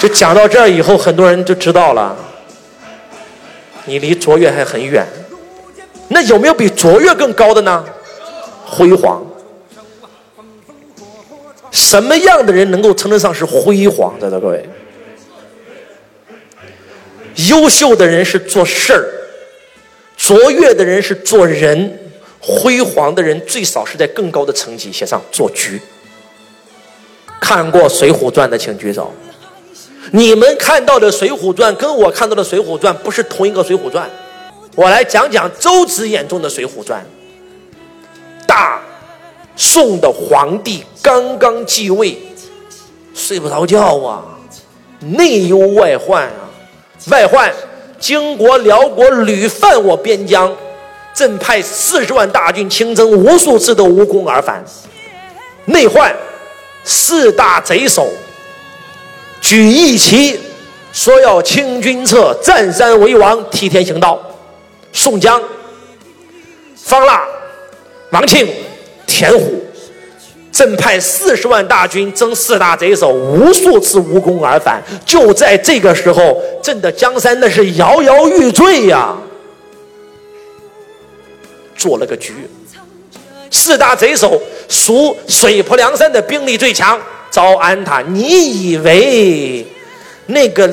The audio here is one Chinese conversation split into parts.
就讲到这儿以后，很多人就知道了，你离卓越还很远。那有没有比卓越更高的呢？辉煌。什么样的人能够称得上是辉煌的呢？各位，优秀的人是做事儿，卓越的人是做人，辉煌的人最少是在更高的层级写上做局。看过《水浒传》的请举手。你们看到的《水浒传》跟我看到的《水浒传》不是同一个《水浒传》。我来讲讲周子眼中的《水浒传》。大宋的皇帝刚刚继位，睡不着觉啊，内忧外患啊。外患，金国、辽国屡犯我边疆，朕派四十万大军亲征，无数次都无功而返。内患，四大贼首。举义旗，说要清君侧，占山为王，替天行道。宋江、方腊、王庆、田虎，朕派四十万大军征四大贼首，无数次无功而返。就在这个时候，朕的江山那是摇摇欲坠呀！做了个局，四大贼首属水泊梁山的兵力最强。招安他，你以为那个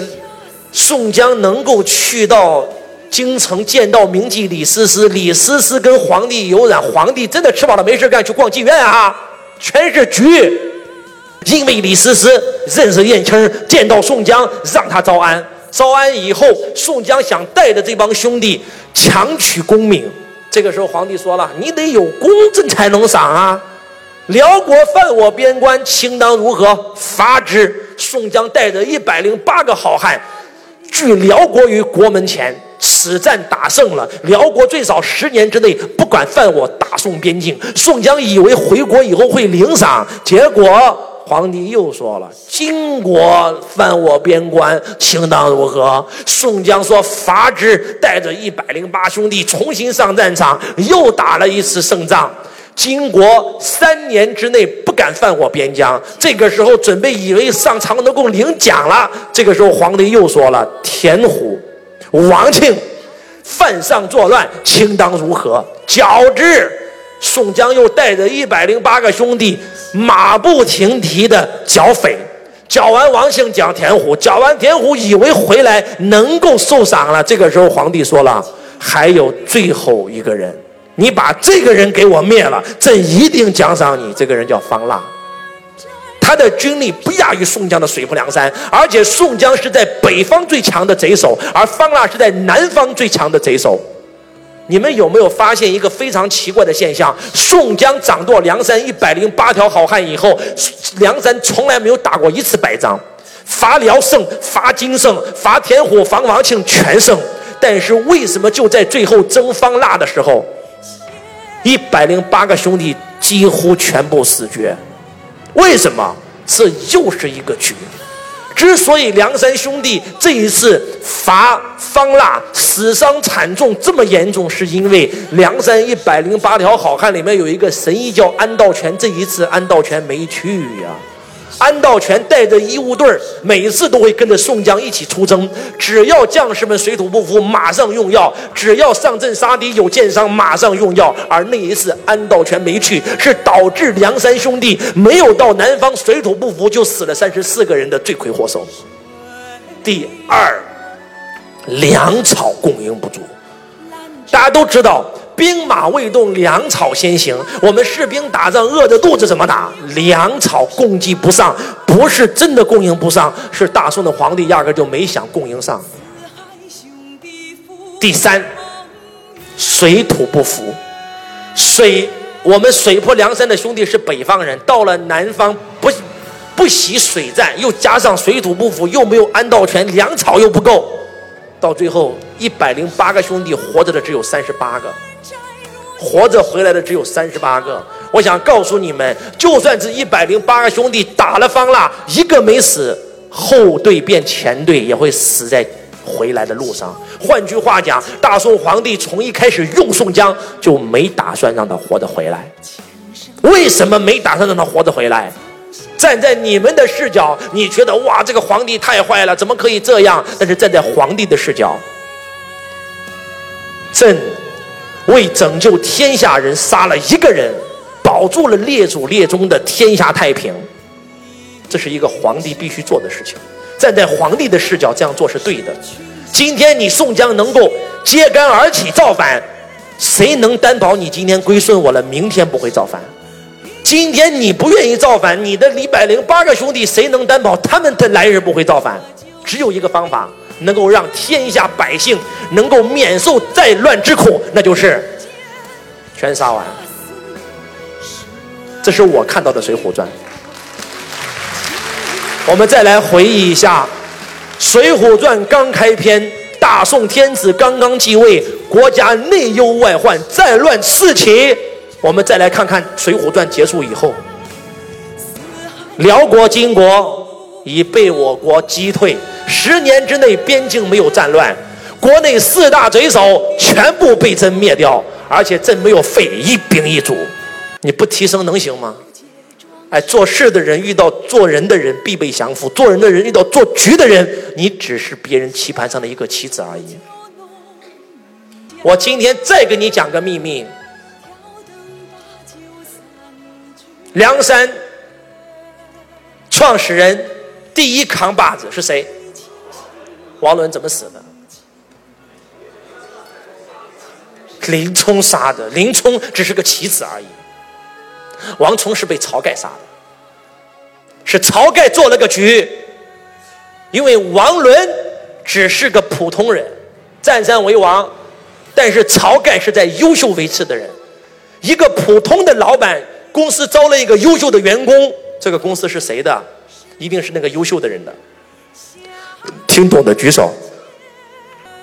宋江能够去到京城见到名妓李师师？李师师跟皇帝有染，皇帝真的吃饱了没事干去逛妓院啊？全是局。因为李师师认识燕青，见到宋江让他招安，招安以后，宋江想带着这帮兄弟强取功名。这个时候皇帝说了：“你得有功，朕才能赏啊。”辽国犯我边关，卿当如何？罚之。宋江带着一百零八个好汉，拒辽国于国门前。此战打胜了，辽国最少十年之内不敢犯我大宋边境。宋江以为回国以后会领赏，结果皇帝又说了：金国犯我边关，卿当如何？宋江说：伐之。带着一百零八兄弟重新上战场，又打了一次胜仗。金国三年之内不敢犯我边疆，这个时候准备以为上长乐宫领奖了。这个时候皇帝又说了：“田虎、王庆犯上作乱，卿当如何？”较之，宋江又带着一百零八个兄弟，马不停蹄的剿匪。剿完王庆，剿田虎，剿完田虎，以为回来能够受赏了。这个时候皇帝说了：“还有最后一个人。”你把这个人给我灭了，朕一定奖赏你。这个人叫方腊，他的军力不亚于宋江的水泊梁山，而且宋江是在北方最强的贼首，而方腊是在南方最强的贼首。你们有没有发现一个非常奇怪的现象？宋江掌舵梁山一百零八条好汉以后，梁山从来没有打过一次败仗，伐辽胜，伐金胜，伐田虎，伐王庆全胜。但是为什么就在最后征方腊的时候？一百零八个兄弟几乎全部死绝，为什么？这又是一个局。之所以梁山兄弟这一次伐方腊死伤惨重这么严重，是因为梁山一百零八条好汉里面有一个神医叫安道全，这一次安道全没去呀。安道全带着医务队儿，每次都会跟着宋江一起出征。只要将士们水土不服，马上用药；只要上阵杀敌有箭伤，马上用药。而那一次安道全没去，是导致梁山兄弟没有到南方水土不服就死了三十四个人的罪魁祸首。第二，粮草供应不足，大家都知道。兵马未动，粮草先行。我们士兵打仗饿着肚子怎么打？粮草供给不上，不是真的供应不上，是大宋的皇帝压根就没想供应上。第三，水土不服。水，我们水泊梁山的兄弟是北方人，到了南方不不习水战，又加上水土不服，又没有安道全，粮草又不够，到最后一百零八个兄弟活着的只有三十八个。活着回来的只有三十八个。我想告诉你们，就算是一百零八个兄弟打了方腊，一个没死，后队变前队也会死在回来的路上。换句话讲，大宋皇帝从一开始用宋江就没打算让他活着回来。为什么没打算让他活着回来？站在你们的视角，你觉得哇，这个皇帝太坏了，怎么可以这样？但是站在皇帝的视角，朕为拯救天下人杀了一个人，保住了列祖列宗的天下太平，这是一个皇帝必须做的事情。站在皇帝的视角，这样做是对的。今天你宋江能够揭竿而起造反，谁能担保你今天归顺我了，明天不会造反？今天你不愿意造反，你的李百灵八个兄弟谁能担保他们的来日不会造反？只有一个方法，能够让天下百姓能够免受战乱之苦，那就是全杀完。这是我看到的《水浒传》。我们再来回忆一下，《水浒传》刚开篇，大宋天子刚刚继位，国家内忧外患，战乱四起。我们再来看看《水浒传》结束以后，辽国、金国已被我国击退，十年之内边境没有战乱，国内四大贼首全部被朕灭掉，而且朕没有废一兵一卒，你不提升能行吗？哎，做事的人遇到做人的人必被降服，做人的人遇到做局的人，你只是别人棋盘上的一个棋子而已。我今天再给你讲个秘密。梁山创始人第一扛把子是谁？王伦怎么死的？林冲杀的。林冲只是个棋子而已。王冲是被晁盖杀的，是晁盖做了个局。因为王伦只是个普通人，占山为王，但是晁盖是在优秀维持的人，一个普通的老板。公司招了一个优秀的员工，这个公司是谁的？一定是那个优秀的人的。听懂的举手。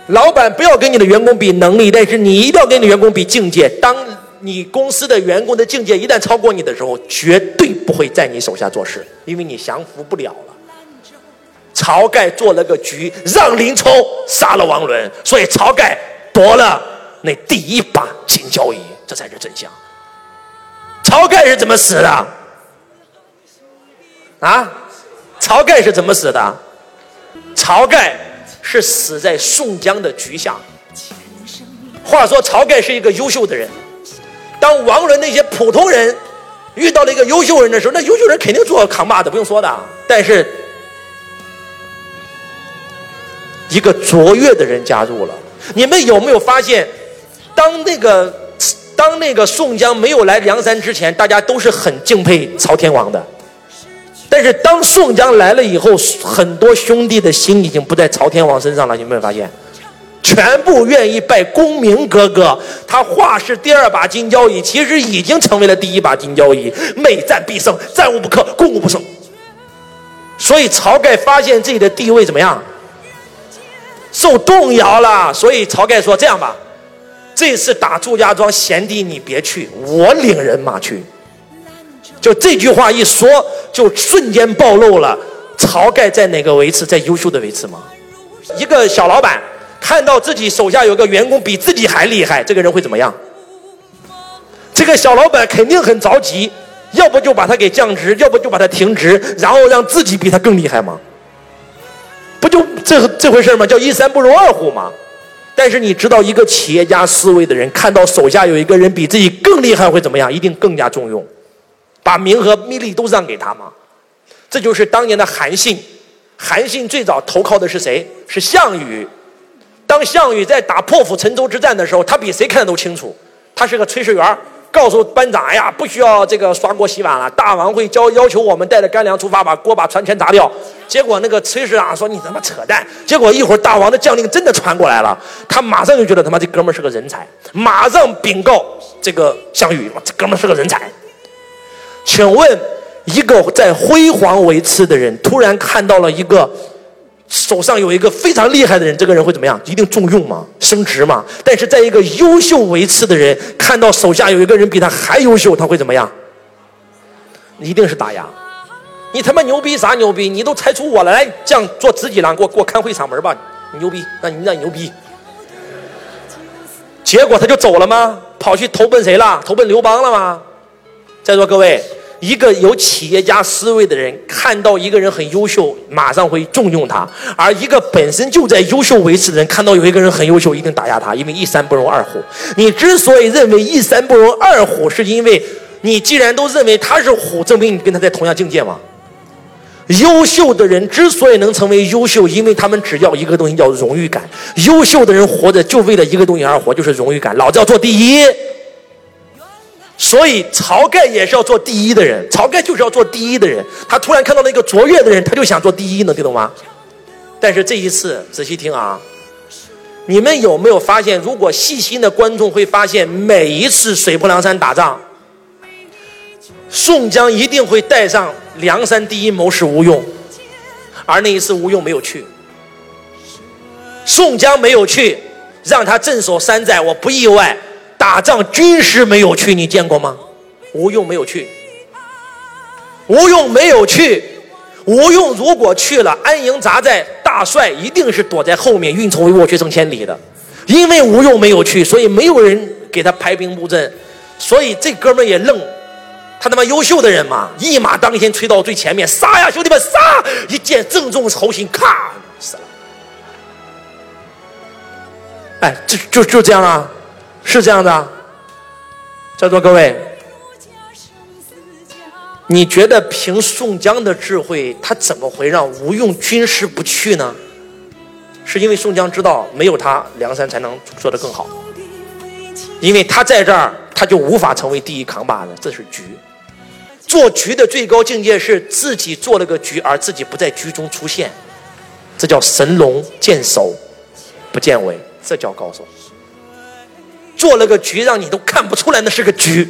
老板不要跟你的员工比能力，但是你一定要跟你的员工比境界。当你公司的员工的境界一旦超过你的时候，绝对不会在你手下做事，因为你降服不了了。晁盖做了个局，让林冲杀了王伦，所以晁盖夺了那第一把金交椅，这才是真相。晁盖是怎么死的？啊，晁盖是怎么死的？晁盖是死在宋江的局下。话说晁盖是一个优秀的人，当王伦那些普通人遇到了一个优秀人的时候，那优秀人肯定做扛把子，不用说的。但是一个卓越的人加入了，你们有没有发现，当那个？当那个宋江没有来梁山之前，大家都是很敬佩曹天王的。但是当宋江来了以后，很多兄弟的心已经不在朝天王身上了。有没有发现？全部愿意拜公明哥哥。他话是第二把金交椅，其实已经成为了第一把金交椅。每战必胜，战无不克，攻无不胜。所以晁盖发现自己的地位怎么样？受动摇了。所以晁盖说：“这样吧。”这次打祝家庄，贤弟你别去，我领人马去。就这句话一说，就瞬间暴露了晁盖在哪个位置，在优秀的位置吗？一个小老板看到自己手下有个员工比自己还厉害，这个人会怎么样？这个小老板肯定很着急，要不就把他给降职，要不就把他停职，然后让自己比他更厉害吗？不就这这回事吗？叫一山不容二虎吗？但是你知道，一个企业家思维的人看到手下有一个人比自己更厉害会怎么样？一定更加重用，把名和利都让给他吗？这就是当年的韩信。韩信最早投靠的是谁？是项羽。当项羽在打破釜沉舟之战的时候，他比谁看的都清楚。他是个炊事员。告诉班长，哎呀，不需要这个刷锅洗碗了。大王会教要求我们带着干粮出发，把锅把船全砸掉。结果那个炊事长说：“你他妈扯淡！”结果一会儿大王的将令真的传过来了，他马上就觉得他妈这哥们是个人才，马上禀告这个项羽：“这哥们是个人才。”请问，一个在辉煌维次的人，突然看到了一个。手上有一个非常厉害的人，这个人会怎么样？一定重用吗？升职吗？但是在一个优秀维次的人看到手下有一个人比他还优秀，他会怎么样？一定是打压。你他妈牛逼啥牛逼？你都猜出我来，这样做自己郎，给我给我看会场门吧！你牛逼，那你那牛逼。结果他就走了吗？跑去投奔谁了？投奔刘邦了吗？在座各位，一个有企业家思维的人看到一个人很优秀，马上会重用他；而一个本身就在优秀维持的人，看到有一个人很优秀，一定打压他，因为一山不容二虎。你之所以认为一山不容二虎，是因为你既然都认为他是虎，证明你跟他在同样境界嘛。优秀的人之所以能成为优秀，因为他们只要一个东西叫荣誉感。优秀的人活着就为了一个东西而活，就是荣誉感。老子要做第一。所以晁盖也是要做第一的人，晁盖就是要做第一的人。他突然看到了一个卓越的人，他就想做第一，能听懂吗？但是这一次仔细听啊，你们有没有发现？如果细心的观众会发现，每一次水泊梁山打仗，宋江一定会带上梁山第一谋士吴用，而那一次吴用没有去，宋江没有去，让他镇守山寨，我不意外。打仗军师没有去，你见过吗？吴用没有去。吴用没有去。吴用如果去了，安营扎寨，大帅一定是躲在后面，运筹帷幄，决胜千里的。因为吴用没有去，所以没有人给他排兵布阵。所以这哥们也愣，他他妈优秀的人嘛，一马当先，吹到最前面，杀呀，兄弟们，杀！一箭正中猴心，咔，死了。哎，就就就这样啊。是这样的，在座各位，你觉得凭宋江的智慧，他怎么会让吴用军师不去呢？是因为宋江知道没有他，梁山才能做得更好。因为他在这儿，他就无法成为第一扛把子，这是局。做局的最高境界是自己做了个局，而自己不在局中出现，这叫神龙见首不见尾，这叫高手。做了个局，让你都看不出来那是个局。